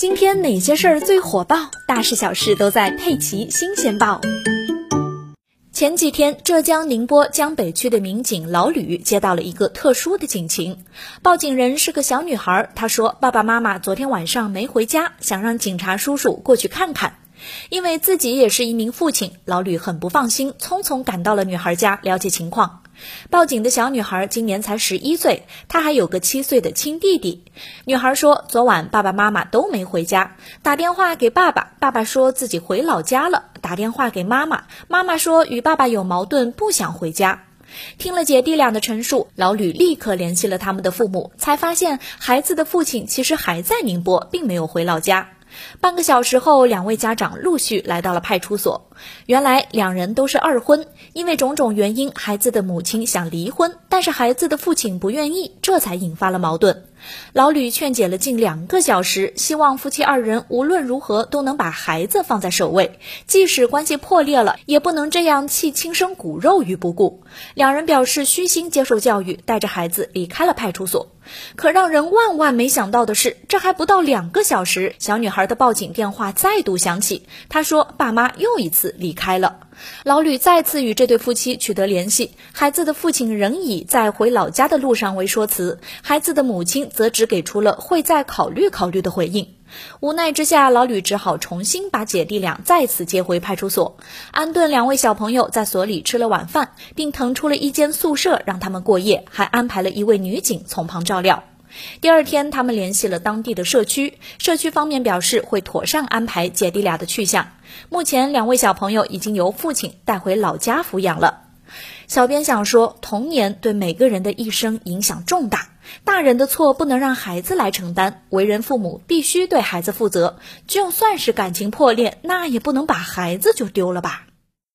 今天哪些事儿最火爆？大事小事都在《佩奇新鲜报》。前几天，浙江宁波江北区的民警老吕接到了一个特殊的警情，报警人是个小女孩。她说，爸爸妈妈昨天晚上没回家，想让警察叔叔过去看看。因为自己也是一名父亲，老吕很不放心，匆匆赶到了女孩家了解情况。报警的小女孩今年才十一岁，她还有个七岁的亲弟弟。女孩说，昨晚爸爸妈妈都没回家，打电话给爸爸，爸爸说自己回老家了；打电话给妈妈，妈妈说与爸爸有矛盾，不想回家。听了姐弟俩的陈述，老吕立刻联系了他们的父母，才发现孩子的父亲其实还在宁波，并没有回老家。半个小时后，两位家长陆续来到了派出所。原来两人都是二婚，因为种种原因，孩子的母亲想离婚，但是孩子的父亲不愿意，这才引发了矛盾。老吕劝解了近两个小时，希望夫妻二人无论如何都能把孩子放在首位，即使关系破裂了，也不能这样弃亲生骨肉于不顾。两人表示虚心接受教育，带着孩子离开了派出所。可让人万万没想到的是，这还不到两个小时，小女孩的报警电话再度响起。她说：“爸妈又一次离开了。”老吕再次与这对夫妻取得联系，孩子的父亲仍以在回老家的路上为说辞，孩子的母亲则只给出了会再考虑考虑的回应。无奈之下，老吕只好重新把姐弟俩再次接回派出所，安顿两位小朋友在所里吃了晚饭，并腾出了一间宿舍让他们过夜，还安排了一位女警从旁照料。第二天，他们联系了当地的社区，社区方面表示会妥善安排姐弟俩的去向。目前，两位小朋友已经由父亲带回老家抚养了。小编想说，童年对每个人的一生影响重大，大人的错不能让孩子来承担，为人父母必须对孩子负责，就算是感情破裂，那也不能把孩子就丢了吧。